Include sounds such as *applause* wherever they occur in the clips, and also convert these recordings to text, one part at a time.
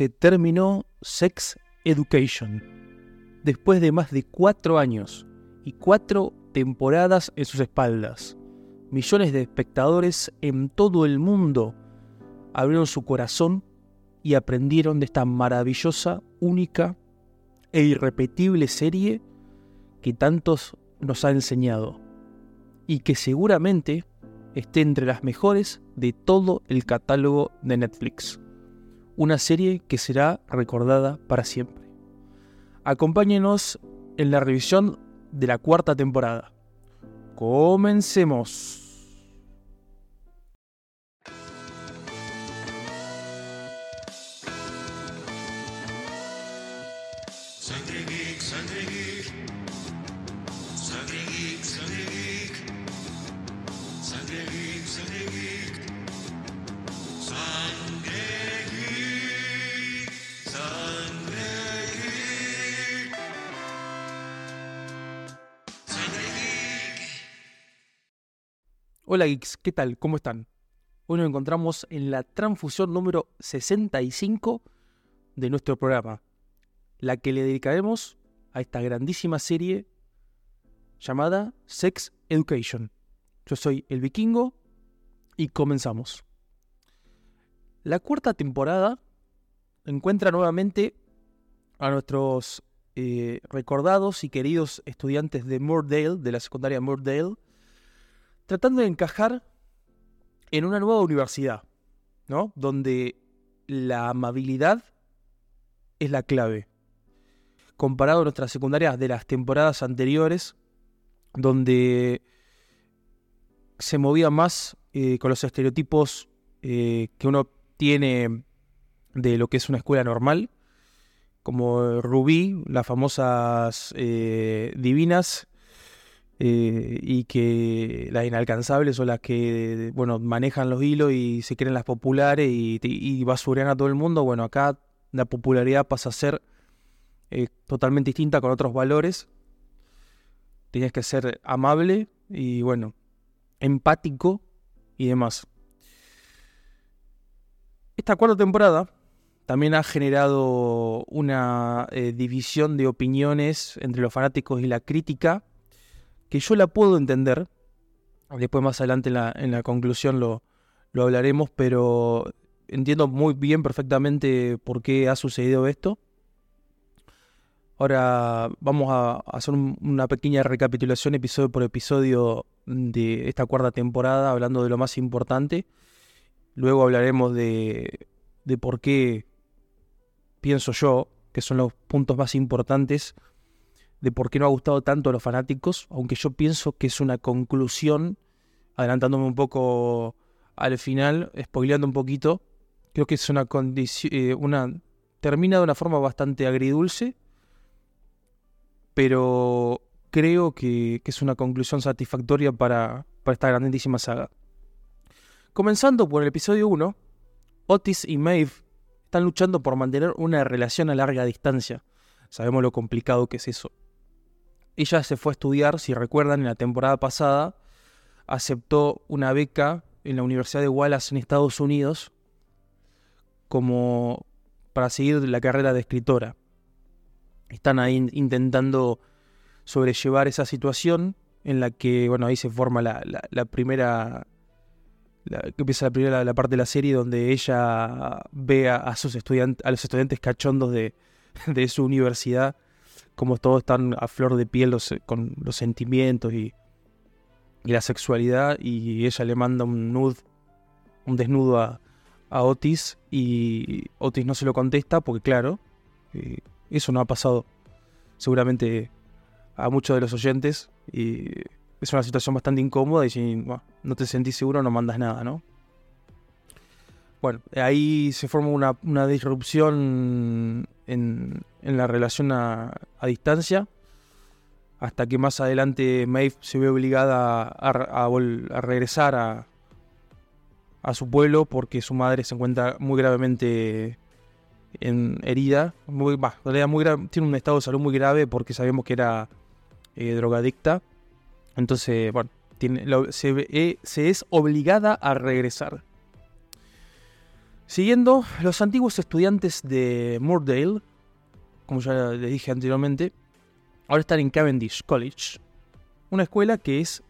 se terminó Sex Education. Después de más de cuatro años y cuatro temporadas en sus espaldas, millones de espectadores en todo el mundo abrieron su corazón y aprendieron de esta maravillosa, única e irrepetible serie que tantos nos ha enseñado y que seguramente esté entre las mejores de todo el catálogo de Netflix. Una serie que será recordada para siempre. Acompáñenos en la revisión de la cuarta temporada. Comencemos. Hola geeks, ¿qué tal? ¿Cómo están? Hoy nos encontramos en la transfusión número 65 de nuestro programa, la que le dedicaremos a esta grandísima serie llamada Sex Education. Yo soy el vikingo y comenzamos. La cuarta temporada encuentra nuevamente a nuestros eh, recordados y queridos estudiantes de Moordale, de la secundaria Moordale, tratando de encajar en una nueva universidad, ¿no? Donde la amabilidad es la clave. Comparado a nuestras secundarias de las temporadas anteriores, donde se movía más eh, con los estereotipos eh, que uno tiene de lo que es una escuela normal, como Rubí, las famosas eh, divinas, eh, y que las inalcanzables son las que, bueno, manejan los hilos y se creen las populares y, y basurean a todo el mundo. Bueno, acá la popularidad pasa a ser eh, totalmente distinta con otros valores. Tienes que ser amable y, bueno, empático y demás. Esta cuarta temporada también ha generado una eh, división de opiniones entre los fanáticos y la crítica que yo la puedo entender. Después más adelante en la, en la conclusión lo, lo hablaremos, pero entiendo muy bien perfectamente por qué ha sucedido esto. Ahora vamos a hacer un- una pequeña recapitulación episodio por episodio de esta cuarta temporada, hablando de lo más importante. Luego hablaremos de, de por qué pienso yo que son los puntos más importantes de por qué no ha gustado tanto a los fanáticos, aunque yo pienso que es una conclusión, adelantándome un poco al final, spoileando un poquito, creo que es una condición, una termina de una forma bastante agridulce, pero creo que, que es una conclusión satisfactoria para, para esta grandísima saga. Comenzando por el episodio 1, Otis y Maeve están luchando por mantener una relación a larga distancia. Sabemos lo complicado que es eso. Ella se fue a estudiar, si recuerdan, en la temporada pasada, aceptó una beca en la Universidad de Wallace en Estados Unidos como para seguir la carrera de escritora. Están ahí in- intentando sobrellevar esa situación en la que, bueno, ahí se forma la, la- primera, que empieza la primera la parte de la serie donde ella ve a, a sus estudiantes, a los estudiantes cachondos de, de su universidad, como todos están a flor de piel con los sentimientos y, la sexualidad, y ella le manda un nude, un desnudo a, Otis, y Otis no se lo contesta porque, claro, eh, eso no ha pasado seguramente a muchos de los oyentes, y es una situación bastante incómoda, y si no te sentís seguro no mandas nada, ¿no? Bueno, ahí se forma una, una disrupción en, en la relación a, distancia, hasta que más adelante Maeve se ve obligada a, a a regresar a, su pueblo porque su madre se encuentra muy gravemente en herida, muy, bah, muy tiene un estado de salud muy grave porque sabemos que era eh, drogadicta, entonces, bueno, tiene, lo- se, eh, se es obligada a regresar. Siguiendo, los antiguos estudiantes de Moordale, como ya les dije anteriormente, ahora están en Cavendish College, una escuela que es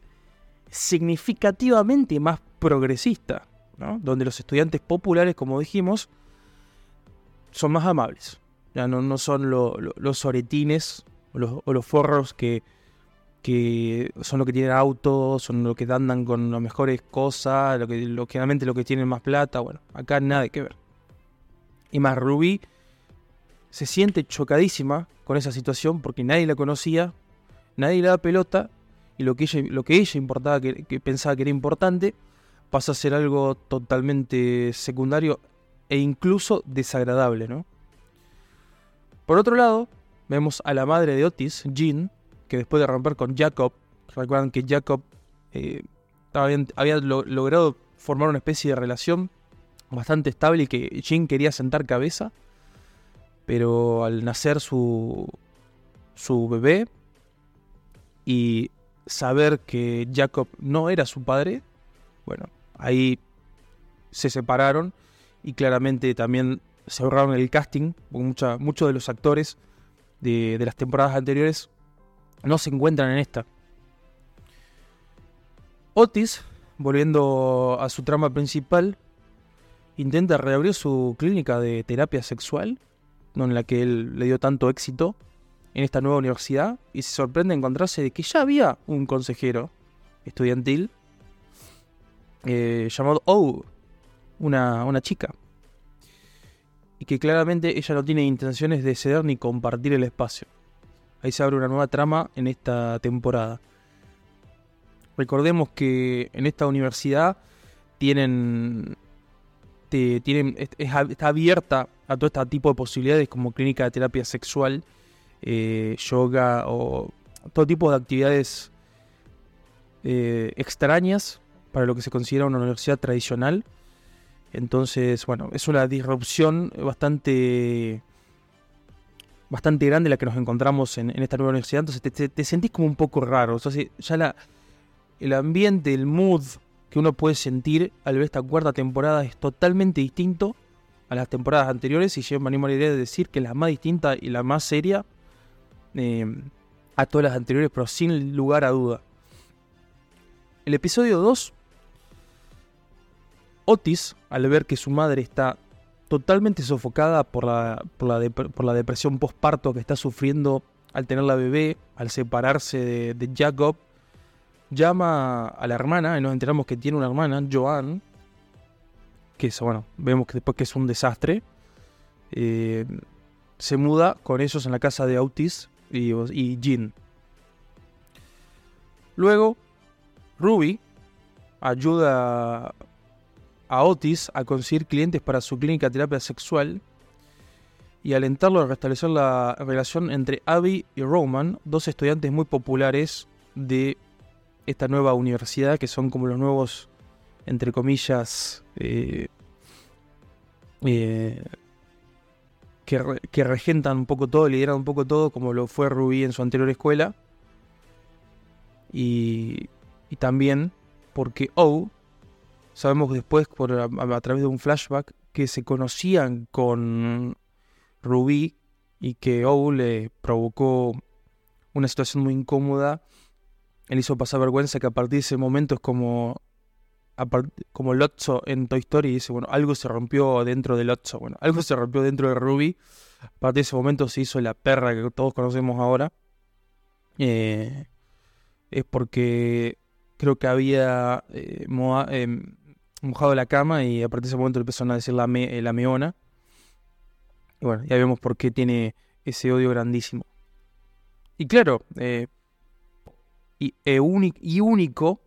significativamente más progresista, ¿no? donde los estudiantes populares, como dijimos, son más amables. Ya no, no son lo- lo- los oretines o los forros que, que son los que tienen autos, son los que andan con las mejores cosas, lo que, lo, generalmente los que tienen más plata. Bueno, acá nada que ver. Y más, Ruby se siente chocadísima con esa situación porque nadie la conocía, nadie le da pelota y lo que ella, lo que ella importaba, que, pensaba que era importante, pasa a ser algo totalmente secundario e incluso desagradable, ¿no? Por otro lado, vemos a la madre de Otis, Jean, que después de romper con Jacob, recuerdan que Jacob eh, había, había lo- logrado formar una especie de relación bastante estable y que Jean quería sentar cabeza, pero al nacer su, su bebé y saber que Jacob no era su padre, bueno, ahí se separaron y claramente también se ahorraron el casting, porque muchos de los actores de, de las temporadas anteriores no se encuentran en esta. Otis, volviendo a su trama principal, intenta reabrir su clínica de terapia sexual, en la que él le dio tanto éxito en esta nueva universidad, y se sorprende encontrarse de que ya había un consejero estudiantil eh, llamado O, una, una chica, y que claramente ella no tiene intenciones de ceder ni compartir el espacio. Ahí se abre una nueva trama en esta temporada. Recordemos que en esta universidad tienen, tienen está abierta a todo este tipo de posibilidades como clínica de terapia sexual, eh, yoga o todo tipo de actividades eh, extrañas para lo que se considera una universidad tradicional. Entonces, bueno, es una disrupción bastante bastante grande la que nos encontramos en, esta nueva universidad. Entonces te, te- sentís como un poco raro. Si- ya la, el ambiente, el mood que uno puede sentir al ver esta cuarta temporada es totalmente distinto a las temporadas anteriores. Y yo me animo a la idea de decir que la más distinta y la más seria eh, a todas las anteriores, pero sin lugar a duda. El episodio 2 Otis, al ver que su madre está totalmente sofocada por la, por la, por la depresión postparto que está sufriendo al tener la bebé, al separarse de, Jacob, llama a la hermana y nos enteramos que tiene una hermana, Joan, que es, bueno, vemos que después que es un desastre. eh, se muda con ellos en la casa de Otis y, y Jean. Luego, Ruby ayuda a Otis a conseguir clientes para su clínica de terapia sexual y alentarlo a restablecer la relación entre Abby y Roman, dos estudiantes muy populares de esta nueva universidad que son como los nuevos, entre comillas, eh, eh, que, que regentan un poco todo, lideran un poco todo, como lo fue Ruby en su anterior escuela. Y, y también porque O, sabemos después por, a, través de un flashback que se conocían con Ruby y que O le provocó una situación muy incómoda. Él hizo pasar vergüenza que a partir de ese momento es como como Lotso en Toy Story dice, bueno, algo se rompió dentro de Lotso, bueno, *laughs* algo se rompió dentro de Ruby. A partir de ese momento se hizo la perra que todos conocemos ahora. Eh, es porque creo que había eh, em, mojado la cama y a partir de ese momento le empezaron a decir la, eh, meona. Y bueno, ya vemos por qué tiene ese odio grandísimo. Y claro, eh, y, e uni- y único,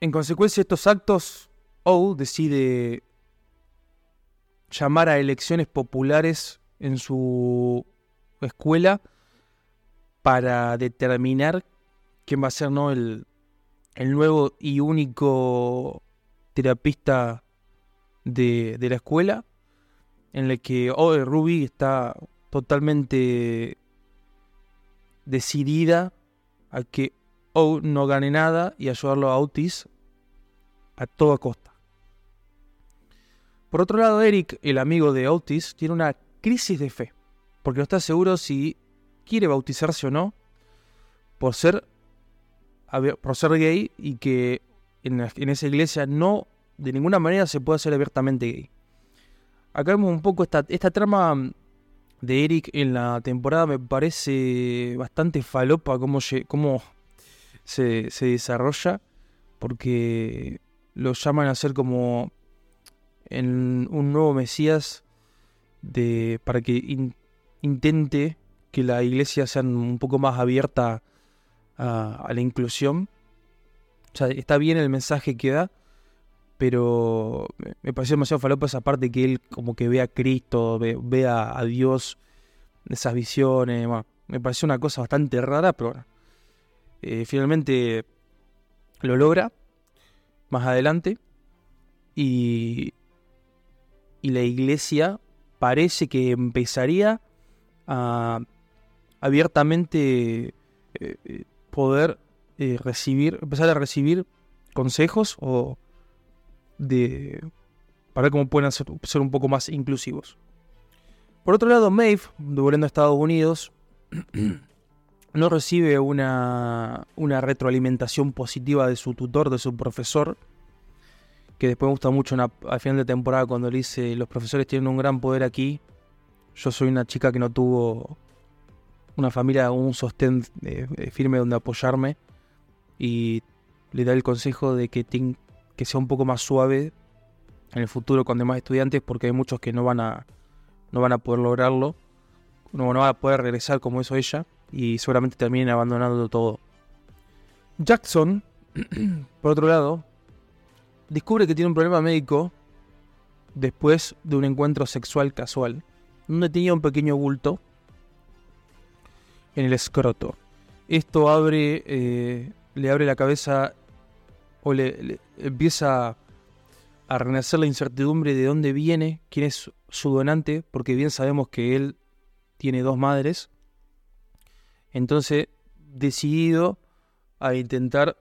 en consecuencia de estos actos, O decide llamar a elecciones populares en su escuela para determinar quién va a ser ¿no? el, el nuevo y único terapista de, la escuela, en el que oh, Ruby está totalmente decidida a que O no gane nada y ayudarlo a Otis a toda costa. Por otro lado, Eric, el amigo de Otis, tiene una crisis de fe, porque no está seguro si quiere bautizarse o no por ser, por ser gay y que en, esa iglesia no de ninguna manera se puede ser abiertamente gay. Acá vemos un poco esta, esta trama de Eric en la temporada, me parece bastante falopa cómo, cómo se, se desarrolla, porque lo llaman a ser como un nuevo Mesías de, para que in- intente que la iglesia sea un poco más abierta a, la inclusión. O sea, está bien el mensaje que da, pero me- pareció demasiado falopa esa parte que él como que ve a Cristo, ve, a, a Dios, esas visiones. me pareció una cosa bastante rara, pero bueno. Eh, finalmente lo logra más adelante y, y la iglesia parece que empezaría a abiertamente eh, eh, poder eh, recibir, empezar a recibir consejos o de para ver cómo pueden ser un poco más inclusivos. Por otro lado, Maeve, volviendo a Estados Unidos, *clears throat* no recibe una, una retroalimentación positiva de su tutor, de su profesor, que después me gusta mucho al final de temporada cuando le dice, los profesores tienen un gran poder aquí, yo soy una chica que no tuvo una familia, un sostén eh, eh, firme donde apoyarme, y le da el consejo de que, que sea un poco más suave en el futuro con demás estudiantes, porque hay muchos que no van a, no van a poder lograrlo, no, no van a poder regresar como hizo ella, y seguramente terminen abandonando todo. Jackson, *clears throat* por otro lado, descubre que tiene un problema médico después de un encuentro sexual casual, donde tenía un pequeño bulto en el escroto. Esto abre, eh, le abre la cabeza o le, le empieza a renacer la incertidumbre de dónde viene, quién es su donante, porque bien sabemos que él tiene dos madres. Entonces, decidido a intentar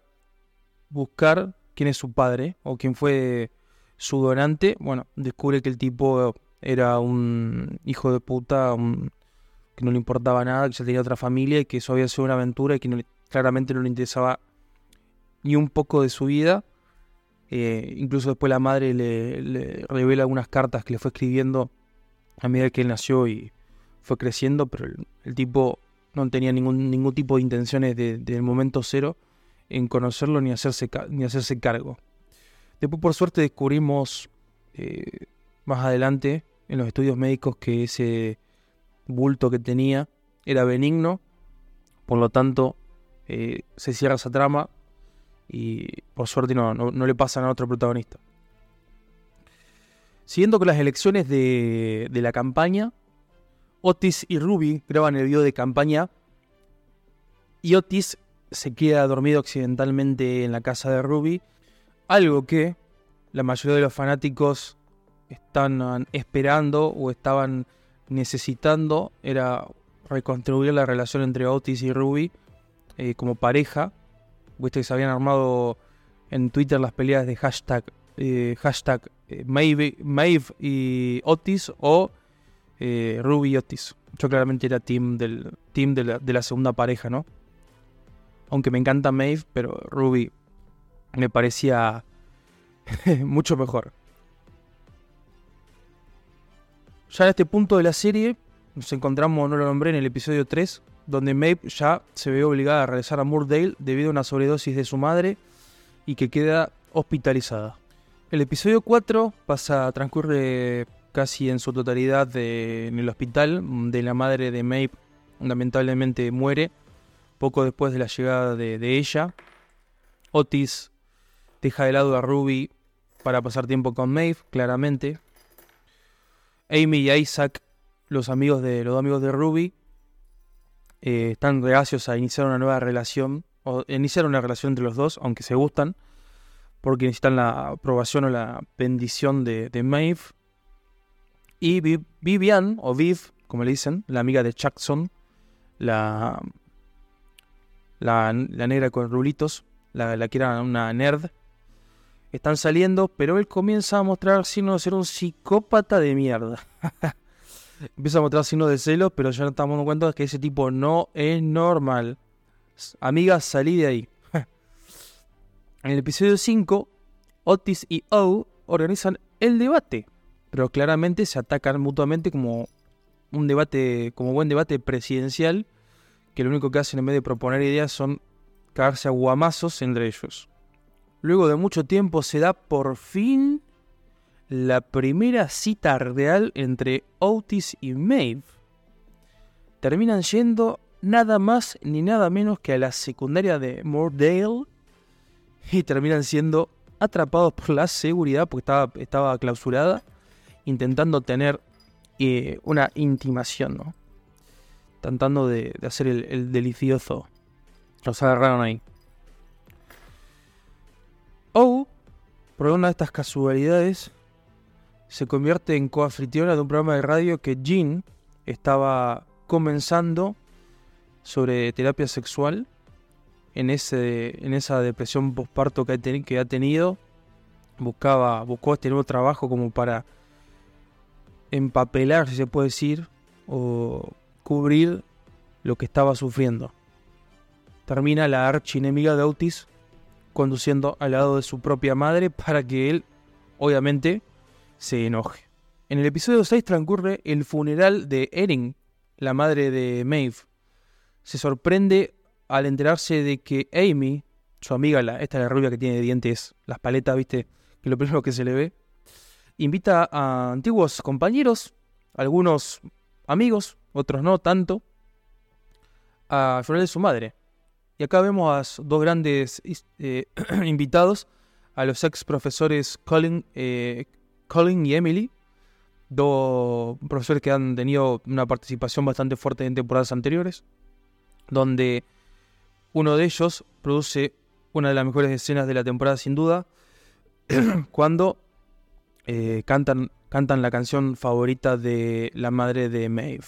buscar quién es su padre o quién fue su donante, bueno, descubre que el tipo era un hijo de puta, un- que no le importaba nada, que ya tenía otra familia y que eso había sido una aventura y que no claramente no le interesaba ni un poco de su vida. Eh, incluso después la madre le, revela algunas cartas que le fue escribiendo a medida que él nació y fue creciendo, pero el, el tipo no tenía ningún, ningún tipo de intenciones de- del momento cero en conocerlo ni hacerse, ni hacerse cargo. Después, por suerte, descubrimos eh, más adelante en los estudios médicos que ese bulto que tenía era benigno, por lo tanto, eh, se cierra esa trama y por suerte no, no, le pasan a otro protagonista. Siguiendo con las elecciones de, de la campaña, Otis y Ruby graban el video de campaña y Otis se queda dormido accidentalmente en la casa de Ruby, algo que la mayoría de los fanáticos estaban esperando o estaban necesitando era reconstruir la relación entre Otis y Ruby eh, como pareja. Viste que se habían armado en Twitter las peleas de hashtag, eh, hashtag eh, Maeve, Maeve y Otis o eh, Ruby y Otis. Yo claramente era team del team de la, de la segunda pareja, ¿no? Aunque me encanta Maeve, pero Ruby me parecía *laughs* mucho mejor. Ya en este punto de la serie nos encontramos, no lo nombré, en el episodio 3, donde Maeve ya se ve obligada a regresar a Moordale debido a una sobredosis de su madre y que queda hospitalizada. El episodio 4 pasa, transcurre casi en su totalidad en el hospital, de la madre de Maeve lamentablemente muere poco después de la llegada de, de ella. Otis deja de lado a Ruby para pasar tiempo con Maeve, claramente. Amy y Isaac, los amigos de los amigos de Ruby, eh, están reacios a iniciar una nueva relación, o iniciar una relación entre los dos, aunque se gustan, porque necesitan la aprobación o la bendición de, Maeve. Y Vi- Vivian, o Viv, como le dicen, la amiga de Jackson, la, la, la negra con rulitos, la, la que era una nerd, están saliendo, pero él comienza a mostrar signos de ser un psicópata de mierda. *laughs* Empieza a mostrar signos de celos, pero ya nos estamos dando cuenta que ese tipo no es normal. Amiga, salí de ahí. *laughs* en el episodio 5, Otis y O organizan el debate, pero claramente se atacan mutuamente como un debate, como buen debate presidencial, que lo único que hacen en vez de proponer ideas son cagarse a guamazos entre ellos. Luego de mucho tiempo se da por fin la primera cita real entre Otis y Maeve. Terminan yendo nada más ni nada menos que a la secundaria de Moordale y terminan siendo atrapados por la seguridad porque estaba, estaba clausurada, intentando tener eh, una intimación, ¿no? Tratando de, hacer el, el delicioso. Los agarraron ahí. Por una de estas casualidades, se convierte en coanfitriona de un programa de radio que Jean estaba comenzando sobre terapia sexual en, ese, en esa depresión postparto que ha, teni- que ha tenido. Buscaba, buscó este nuevo trabajo como para empapelar, si se puede decir, o cubrir lo que estaba sufriendo. Termina la archienemiga de Otis conduciendo al lado de su propia madre para que él, obviamente, se enoje. En el episodio 6 transcurre el funeral de Erin, la madre de Maeve. Se sorprende al enterarse de que Amy, su amiga, la, esta la rubia que tiene dientes, las paletas, viste, que es lo primero que se le ve, invita a antiguos compañeros, algunos amigos, otros no tanto, al funeral de su madre. Y acá vemos a dos grandes eh, *clears throat* invitados, a los ex profesores Colin, eh, Colin y Emily, dos profesores que han tenido una participación bastante fuerte en temporadas anteriores, donde uno de ellos produce una de las mejores escenas de la temporada sin duda, *clears throat* cuando eh, cantan, cantan la canción favorita de la madre de Maeve.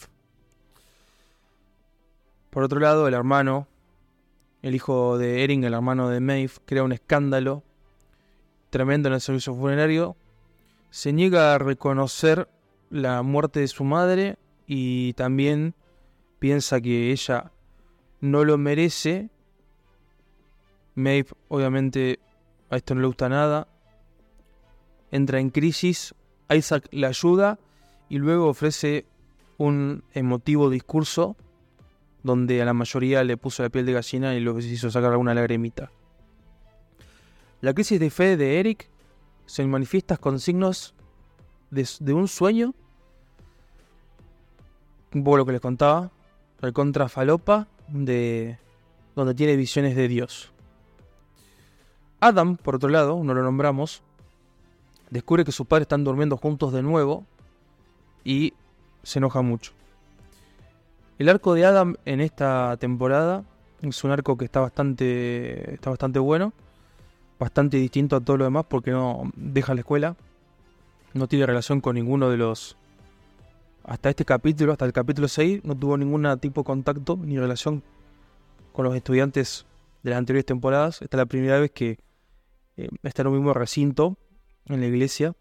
Por otro lado, el hermano, el hijo de Erin, el hermano de Maeve, crea un escándalo tremendo en el servicio funerario. Se niega a reconocer la muerte de su madre y también piensa que ella no lo merece. Maeve, obviamente, a esto no le gusta nada. Entra en crisis. Isaac la ayuda y luego ofrece un emotivo discurso donde a la mayoría le puso la piel de gallina y los hizo sacar alguna lagrimita. La crisis de fe de Eric se manifiesta con signos de, un sueño, un poco lo que les contaba, el contrafalopa, de, donde tiene visiones de Dios. Adam, por otro lado, no lo nombramos, descubre que sus padres están durmiendo juntos de nuevo y se enoja mucho. El arco de Adam en esta temporada es un arco que está bastante, está bastante bueno, bastante distinto a todo lo demás porque no deja la escuela, no tiene relación con ninguno de los... Hasta este capítulo, hasta el capítulo 6, no tuvo ningún tipo de contacto ni relación con los estudiantes de las anteriores temporadas. Esta es la primera vez que eh, está en un mismo recinto en la iglesia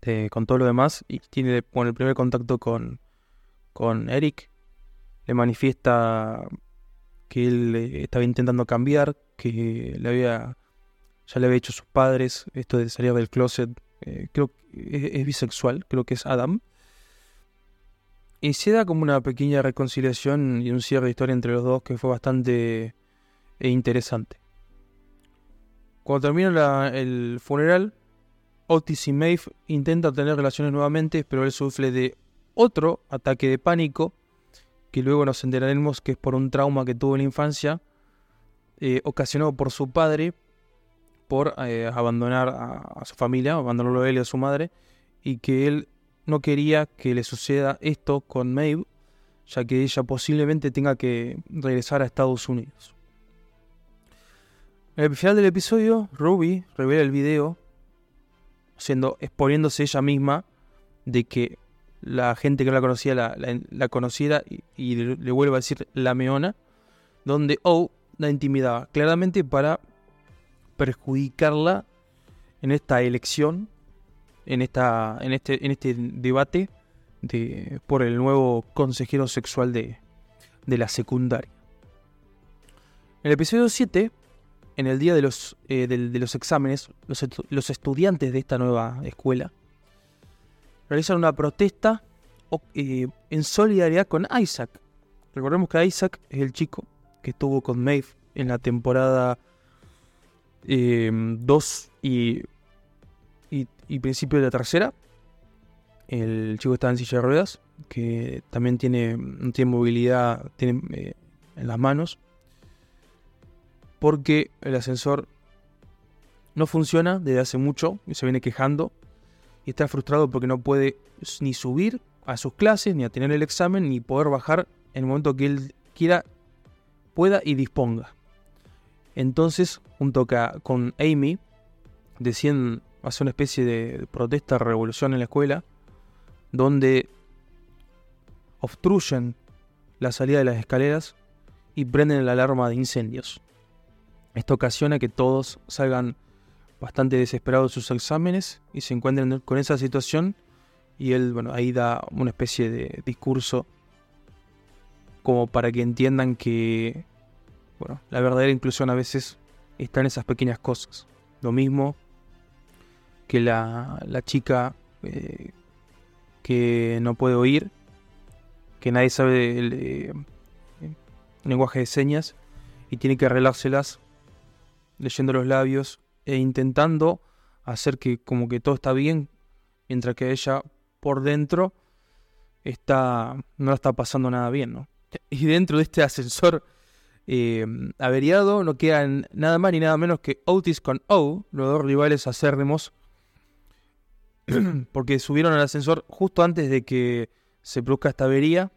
eh, con todo lo demás y tiene bueno, el primer contacto con, con Eric. Le manifiesta que él eh, estaba intentando cambiar, que le había ya le había hecho sus padres esto de salir del closet. eh, creo que es, bisexual, creo que es Adam. Y se da como una pequeña reconciliación y un cierre de historia entre los dos que fue bastante eh, interesante. Cuando termina el funeral, Otis y Maeve intentan tener relaciones nuevamente, pero él sufre de otro ataque de pánico, que luego nos enteraremos que es por un trauma que tuvo en la infancia, eh, ocasionado por su padre, por eh, abandonar a, su familia, abandonarlo a él y a su madre, y que él no quería que le suceda esto con Maeve, ya que ella posiblemente tenga que regresar a Estados Unidos. En el final del episodio, Ruby revela el video, siendo, exponiéndose ella misma de que la gente que no la conocía la, conociera y, le, vuelve a decir la meona, donde O la intimidaba, claramente para perjudicarla en esta elección, en, esta, en, este, en este debate de, por el nuevo consejero sexual de, de la secundaria. En el episodio 7, en el día de los, eh, de los exámenes, los estudiantes de esta nueva escuela realizan una protesta eh, en solidaridad con Isaac. Recordemos que Isaac es el chico que estuvo con Maeve en la temporada 2 y, y, principio de la tercera. El chico está en silla de ruedas, que también tiene, no tiene movilidad tiene, eh, en las manos, porque el ascensor no funciona desde hace mucho y se viene quejando y está frustrado porque no puede ni subir a sus clases, ni a tener el examen, ni poder bajar en el momento que él quiera, pueda y disponga. Entonces, junto con Amy, deciden hacer una especie de protesta, revolución en la escuela, donde obstruyen la salida de las escaleras y prenden la alarma de incendios. Esto ocasiona que todos salgan bastante desesperados de sus exámenes y se encuentren con esa situación y él, bueno, ahí da una especie de discurso como para que entiendan que, bueno, la verdadera inclusión a veces está en esas pequeñas cosas. Lo mismo que la, la chica eh, que no puede oír, que nadie sabe el eh, lenguaje de señas y tiene que arreglárselas leyendo los labios e intentando hacer que como que todo está bien, mientras que ella por dentro está no la está pasando nada bien, ¿no? *laughs* Y dentro de este ascensor eh, averiado no quedan nada más ni nada menos que Otis con O, los dos rivales acérrimos, *clears throat* porque subieron al ascensor justo antes de que se produzca esta avería.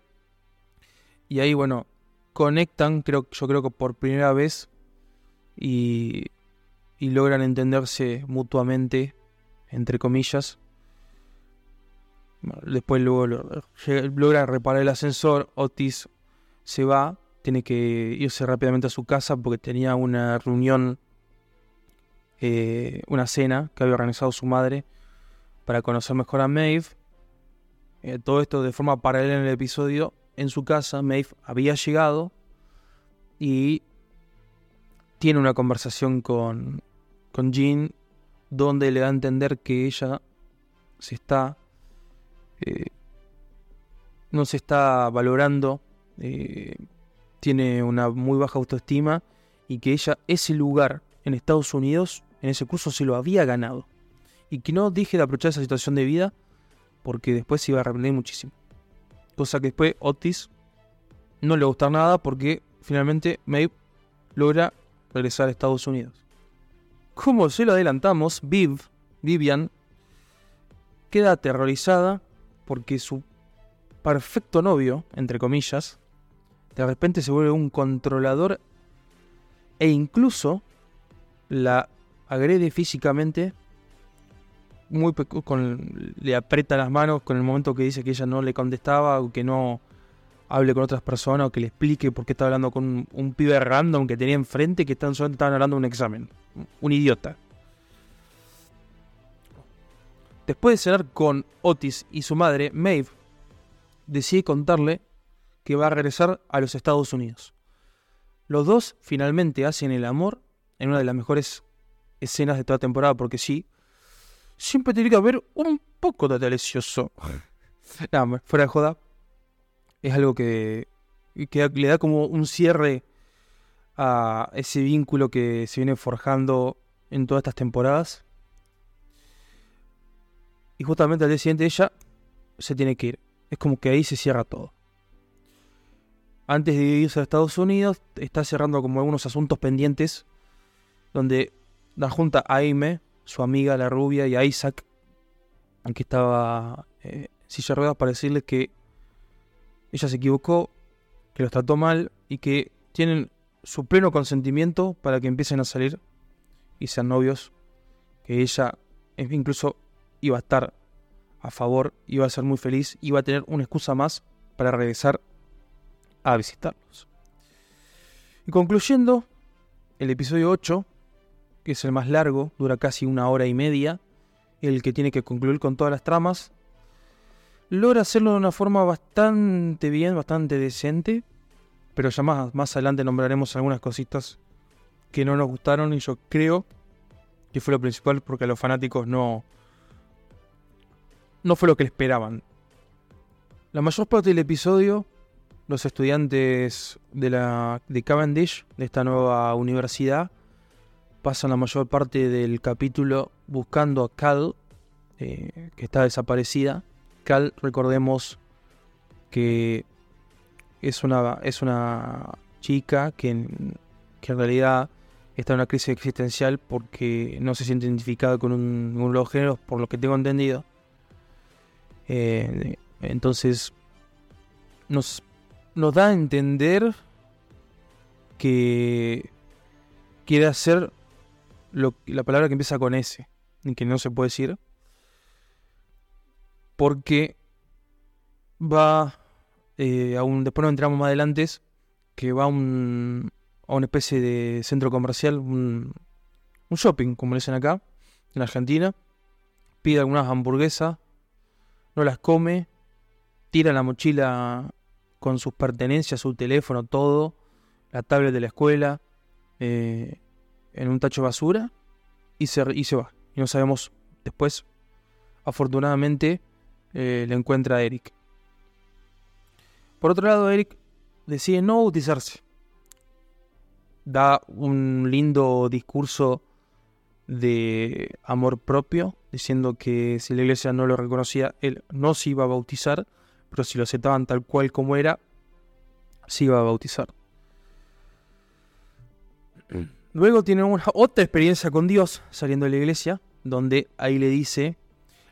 Y ahí, bueno, conectan, creo, yo creo que por primera vez, y, y logran entenderse mutuamente, entre comillas. Después luego logra reparar el ascensor, Otis se va, tiene que irse rápidamente a su casa porque tenía una reunión, eh, una cena que había organizado su madre para conocer mejor a Maeve. Eh, todo esto de forma paralela en el episodio. En su casa, Maeve había llegado y tiene una conversación con, con Jean donde le da a entender que ella se está eh, no se está valorando eh, tiene una muy baja autoestima y que ella ese lugar en Estados Unidos en ese curso se lo había ganado. Y que no deje de aprovechar esa situación de vida porque después se iba a arrepentir muchísimo. Cosa que después Otis no le gusta nada porque finalmente Maeve logra regresar a Estados Unidos como se lo adelantamos Viv Vivian queda aterrorizada porque su perfecto novio, entre comillas, de repente se vuelve un controlador e incluso la agrede físicamente, muy con, le aprieta las manos con el momento que dice que ella no le contestaba o que no hable con otras personas o que le explique por qué está hablando con un, un pibe random que tenía enfrente que están, solamente estaban hablando de un examen. Un idiota. Después de cenar con Otis y su madre, Maeve decide contarle que va a regresar a los Estados Unidos. Los dos finalmente hacen el amor en una de las mejores escenas de toda temporada, porque sí, siempre tiene que haber un poco de delicioso. *laughs* Nada, fuera de joda, es algo que, que le da como un cierre a ese vínculo que se viene forjando en todas estas temporadas. Y justamente al día siguiente ella se tiene que ir. Es como que ahí se cierra todo. Antes de irse a Estados Unidos, está cerrando como algunos asuntos pendientes. Donde la junta a Aime, su amiga la rubia, y a Isaac, que estaba eh, silla ruedas, para decirles que ella se equivocó, que los trató mal y que tienen su pleno consentimiento para que empiecen a salir y sean novios. Que ella incluso iba a estar a favor, iba a ser muy feliz, iba a tener una excusa más para regresar a visitarlos. Y concluyendo el episodio 8, que es el más largo, dura casi una hora y media, el que tiene que concluir con todas las tramas. Logra hacerlo de una forma bastante bien, bastante decente, pero ya más, más adelante nombraremos algunas cositas que no nos gustaron y yo creo que fue lo principal porque a los fanáticos no, no fue lo que esperaban. La mayor parte del episodio, los estudiantes de, la, de Cavendish, de esta nueva universidad, pasan la mayor parte del capítulo buscando a Cal, eh, que está desaparecida. Recordemos que es una, es una chica que en, que en realidad está en una crisis existencial porque no se siente identificada con un, uno de los géneros, por lo que tengo entendido. Eh, entonces, nos, nos da a entender que quiere hacer lo, la palabra que empieza con S, y que no se puede decir, porque va eh, a un, después nos entramos más adelante, que va a, un, a una especie de centro comercial, un, shopping, como le dicen acá, en Argentina, pide algunas hamburguesas, no las come, tira la mochila con sus pertenencias, su teléfono, todo, la tablet de la escuela, eh, en un tacho de basura y se, y se va. Y no sabemos después, afortunadamente, eh, le encuentra a Eric. Por otro lado, Eric decide no bautizarse. Da un lindo discurso de amor propio, diciendo que si la iglesia no lo reconocía, él no se iba a bautizar, pero si lo aceptaban tal cual como era, se iba a bautizar. Luego tiene una, otra experiencia con Dios saliendo de la iglesia, donde ahí le dice,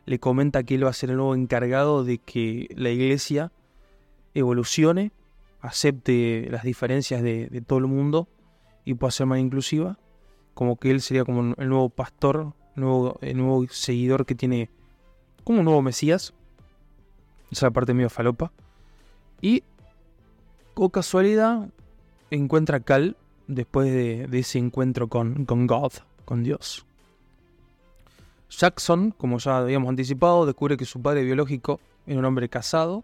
le comenta que él va a ser el nuevo encargado de que la iglesia evolucione, acepte las diferencias de, todo el mundo y pueda ser más inclusiva, como que él sería como el nuevo pastor, nuevo, el nuevo seguidor que tiene como un nuevo Mesías. Esa parte medio falopa. Y, con casualidad, encuentra a Cal después de, ese encuentro con God, con Dios. Jackson, como ya habíamos anticipado, descubre que su padre biológico era un hombre casado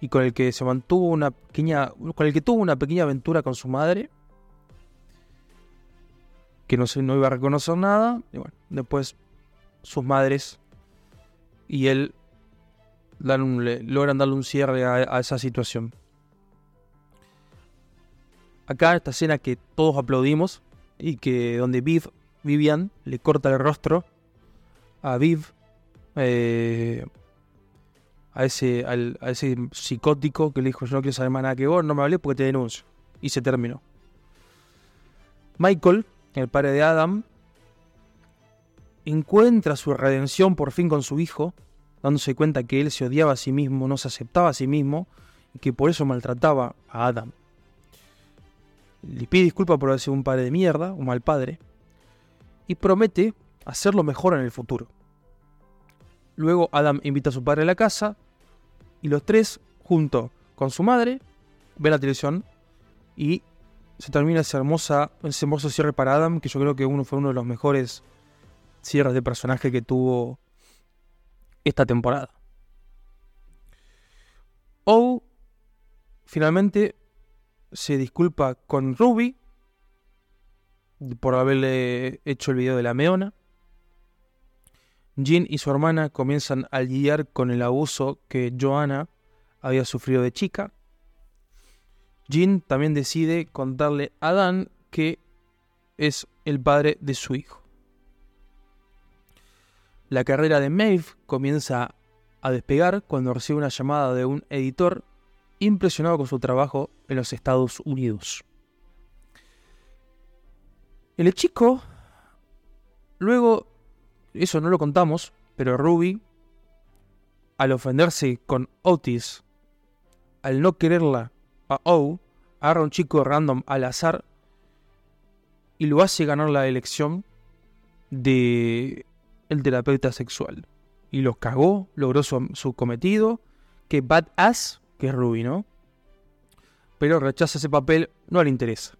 y con el que se mantuvo una pequeña, con el que tuvo una pequeña aventura con su madre, que no, se, no iba a reconocer nada. Y bueno, después sus madres y él dan un- logran darle un cierre a, a esa situación. Acá esta escena que todos aplaudimos y que donde Viv, Vivian le corta el rostro a Viv, eh, a, ese, al- a ese psicótico que le dijo yo no quiero saber más nada que vos, no me hablé porque te denuncio. Y se terminó. Michael, el padre de Adam, encuentra su redención por fin con su hijo, dándose cuenta que él se odiaba a sí mismo, no se aceptaba a sí mismo y que por eso maltrataba a Adam. Le pide disculpas por haber sido un padre de mierda, un mal padre, y promete hacerlo mejor en el futuro. Luego Adam invita a su padre a la casa y los tres, junto con su madre, ven la televisión y se termina ese, hermosa, ese hermoso cierre para Adam, que yo creo que uno fue uno de los mejores cierres de personaje que tuvo esta temporada. O finalmente se disculpa con Ruby por haberle hecho el video de la meona. Jean y su hermana comienzan a lidiar con el abuso que Joanna había sufrido de chica. Jean también decide contarle a Dan que es el padre de su hijo. La carrera de Maeve comienza a despegar cuando recibe una llamada de un editor impresionado con su trabajo en los Estados Unidos. El chico, luego, eso no lo contamos, pero Ruby, al ofenderse con Otis, al no quererla a O, agarra un chico random al azar y lo hace ganar la elección de el terapeuta sexual. Y lo cagó, logró su, su cometido, que badass, que es Ruby, ¿no? Pero rechaza ese papel, no le interesa.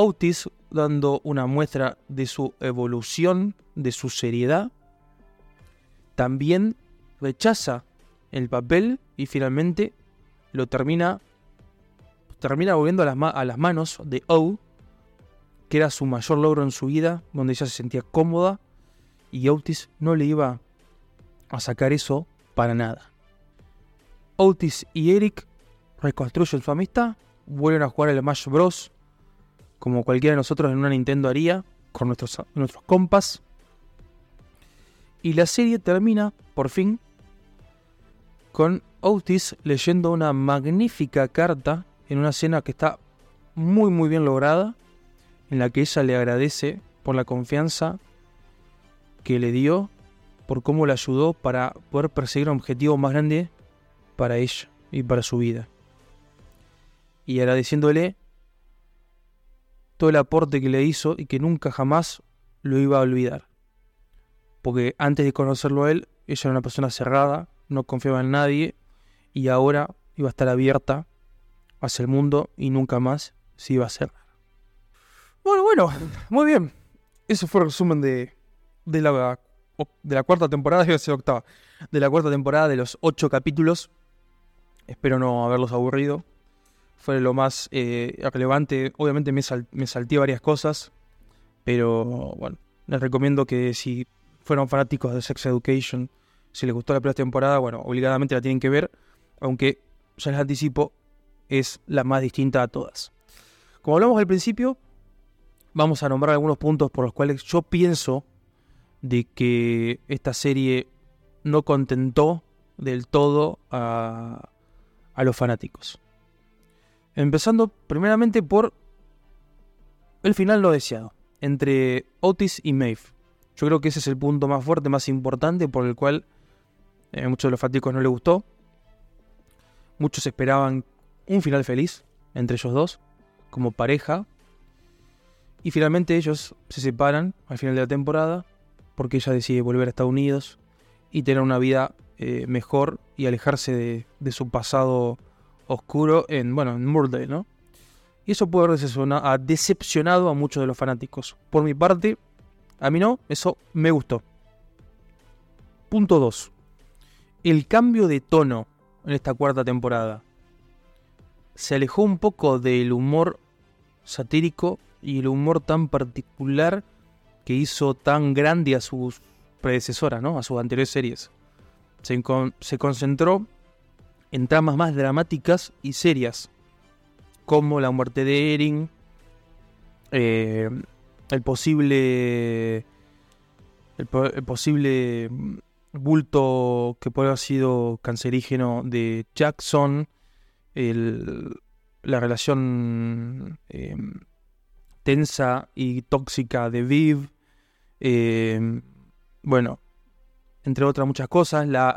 Otis dando una muestra de su evolución, de su seriedad. También rechaza el papel y finalmente lo termina termina volviendo a las, manos de O, que era su mayor logro en su vida, donde ella se sentía cómoda y Otis no le iba a sacar eso para nada. Otis y Eric reconstruyen su amistad, vuelven a jugar el Smash Bros. Como cualquiera de nosotros en una Nintendo haría, con nuestros, nuestros compas. Y la serie termina, por fin, con Otis leyendo una magnífica carta en una escena que está muy muy bien lograda, en la que ella le agradece por la confianza que le dio, por cómo le ayudó para poder perseguir un objetivo más grande para ella y para su vida. Y agradeciéndole todo el aporte que le hizo y que nunca jamás lo iba a olvidar. Porque antes de conocerlo a él, ella era una persona cerrada, no confiaba en nadie y ahora iba a estar abierta hacia el mundo y nunca más se iba a cerrar. Bueno, bueno, muy bien. Ese fue el resumen de, de, la, de la cuarta temporada, iba a ser octava, de la cuarta temporada de los ocho capítulos. Espero no haberlos aburrido. Fue lo más eh, relevante. Obviamente me, sal, salté varias cosas, pero bueno, les recomiendo que si fueron fanáticos de Sex Education, si les gustó la primera temporada, bueno, obligadamente la tienen que ver, aunque ya les anticipo, es la más distinta a todas. Como hablamos al principio, vamos a nombrar algunos puntos por los cuales yo pienso de que esta serie no contentó del todo a los fanáticos. Empezando primeramente por el final no deseado, entre Otis y Maeve. Yo creo que ese es el punto más fuerte, más importante, por el cual a muchos de los fanáticos no les gustó. Muchos esperaban un final feliz entre ellos dos, como pareja. Y finalmente ellos se separan al final de la temporada, porque ella decide volver a Estados Unidos y tener una vida eh, mejor y alejarse de, su pasado oscuro en, bueno, en Murdale, ¿no? Y eso puede haber decepcionado a muchos de los fanáticos. Por mi parte, a mí no, eso me gustó. Punto 2. El cambio de tono en esta cuarta temporada. Se alejó un poco del humor satírico y el humor tan particular que hizo tan grande a sus predecesoras, ¿no? A sus anteriores series. Se, con se concentró en tramas más dramáticas y serias, como la muerte de Erin, eh, el posible el, posible bulto que puede haber sido cancerígeno de Jackson, el, la relación eh, tensa y tóxica de Viv, eh, bueno, entre otras muchas cosas, la,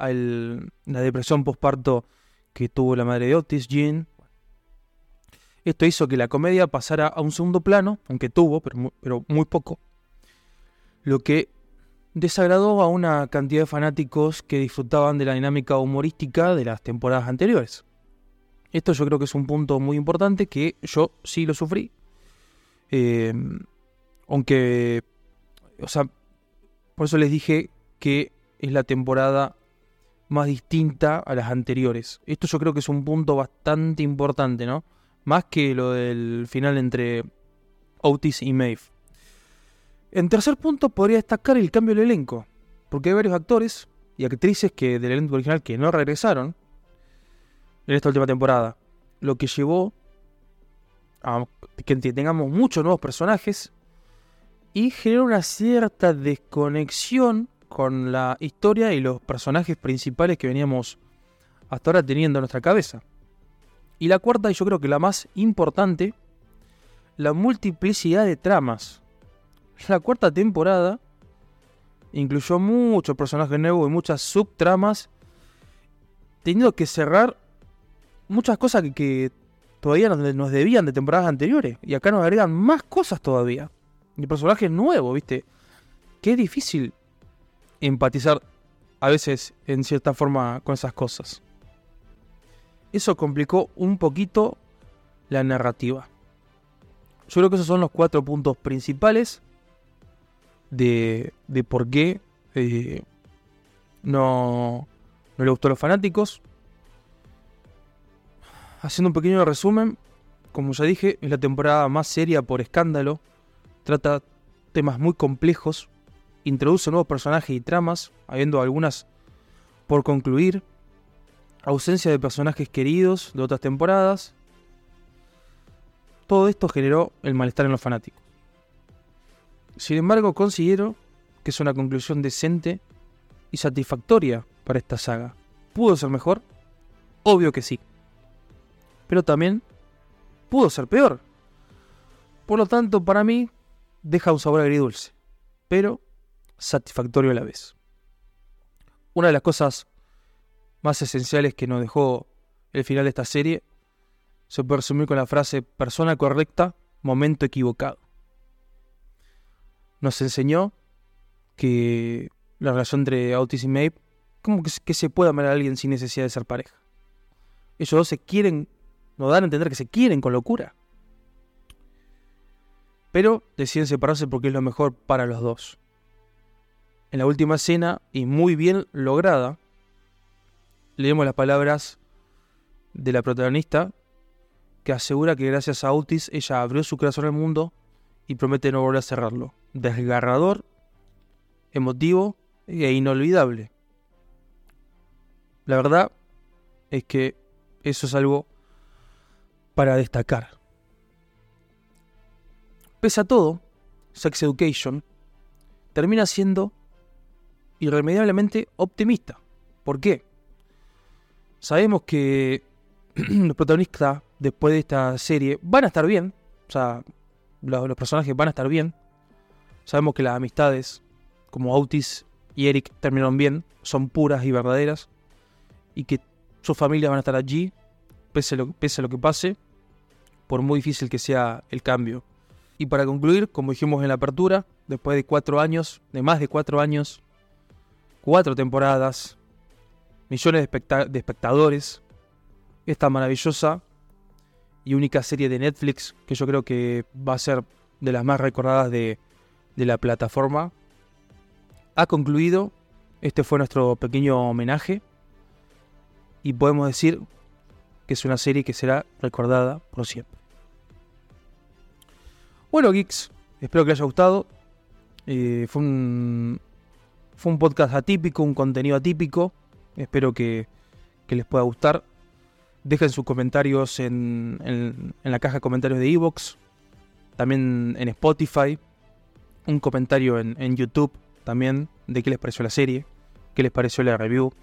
la depresión postparto que tuvo la madre de Otis, Jean. Esto hizo que la comedia pasara a un segundo plano, aunque tuvo, pero muy, pero muy poco. Lo que desagradó a una cantidad de fanáticos que disfrutaban de la dinámica humorística de las temporadas anteriores. Esto yo creo que es un punto muy importante que yo sí lo sufrí. Eh, aunque, o sea, por eso les dije que es la temporada más distinta a las anteriores. Esto yo creo que es un punto bastante importante, ¿no? Más que lo del final entre Otis y Maeve. En tercer punto podría destacar el cambio del elenco, porque hay varios actores y actrices que del elenco original que no regresaron en esta última temporada, lo que llevó a que tengamos muchos nuevos personajes y generó una cierta desconexión con la historia y los personajes principales que veníamos hasta ahora teniendo en nuestra cabeza. Y la cuarta, y yo creo que la más importante, la multiplicidad de tramas. La cuarta temporada incluyó muchos personajes nuevos y muchas subtramas, teniendo que cerrar muchas cosas que, todavía nos, nos, debían de temporadas anteriores. Y acá nos agregan más cosas todavía. Y personajes nuevos, ¿viste? Qué difícil empatizar a veces en cierta forma con esas cosas. Eso complicó un poquito la narrativa. Yo creo que esos son los cuatro puntos principales de, de por qué eh, no, no le gustó a los fanáticos. Haciendo un pequeño resumen, como ya dije, es la temporada más seria por escándalo. Trata temas muy complejos, introduce nuevos personajes y tramas, habiendo algunas por concluir. Ausencia de personajes queridos de otras temporadas. Todo esto generó el malestar en los fanáticos. Sin embargo, considero que es una conclusión decente y satisfactoria para esta saga. ¿Pudo ser mejor? Obvio que sí. Pero también pudo ser peor. Por lo tanto, para mí, deja un sabor agridulce, pero satisfactorio a la vez. Una de las cosas más esenciales que nos dejó el final de esta serie se puede resumir con la frase persona correcta, momento equivocado. Nos enseñó que la relación entre Autis y Maeve, como que, que se puede amar a alguien sin necesidad de ser pareja. Ellos dos se quieren, nos dan a entender que se quieren con locura. Pero deciden separarse porque es lo mejor para los dos. En la última escena, y muy bien lograda, leemos las palabras de la protagonista que asegura que gracias a Autis ella abrió su corazón al mundo y promete no volver a cerrarlo. Desgarrador, emotivo e inolvidable. La verdad es que eso es algo para destacar. Pese a todo, Sex Education termina siendo irremediablemente optimista. ¿Por qué? Sabemos que *clears throat* los protagonistas después de esta serie van a estar bien. O sea, los, personajes van a estar bien. Sabemos que las amistades como Autis y Eric terminaron bien, son puras y verdaderas. Y que sus familias van a estar allí, pese a lo, pese a lo que pase, por muy difícil que sea el cambio. Y para concluir, como dijimos en la apertura, después de cuatro años, de más de cuatro años, cuatro temporadas, millones de, especta- de espectadores, esta maravillosa y única serie de Netflix que yo creo que va a ser de las más recordadas de, de la plataforma, ha concluido. Este fue nuestro pequeño homenaje y podemos decir que es una serie que será recordada por siempre. Bueno, geeks, espero que les haya gustado. Eh, fue un fue un podcast atípico, un contenido atípico. Espero que, les pueda gustar. Dejen sus comentarios en, en- en la caja de comentarios de Evox. También en Spotify. Un comentario en, en YouTube también de qué les pareció la serie. Qué les pareció la review.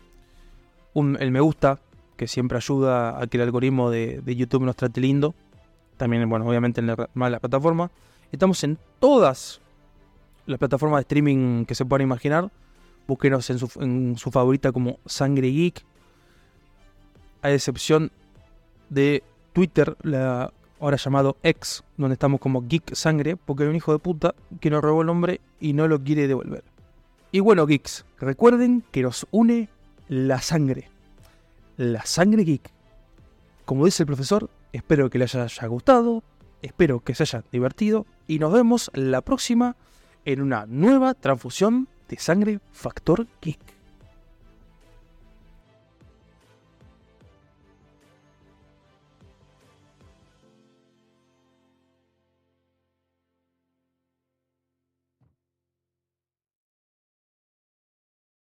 Un- el me gusta, que siempre ayuda a que el algoritmo de, YouTube nos trate lindo. También, bueno, obviamente en la, más la plataforma. Estamos en todas las plataformas de streaming que se puedan imaginar. Búsquenos en su, favorita como Sangre Geek. A excepción de Twitter, la ahora llamado X, donde estamos como Geek Sangre, porque hay un hijo de puta que nos robó el nombre y no lo quiere devolver. Y bueno, geeks, recuerden que nos une la sangre. La sangre geek. Como dice el profesor, espero que les haya gustado, espero que se hayan divertido y nos vemos la próxima en una nueva transfusión de sangre Factor Geek.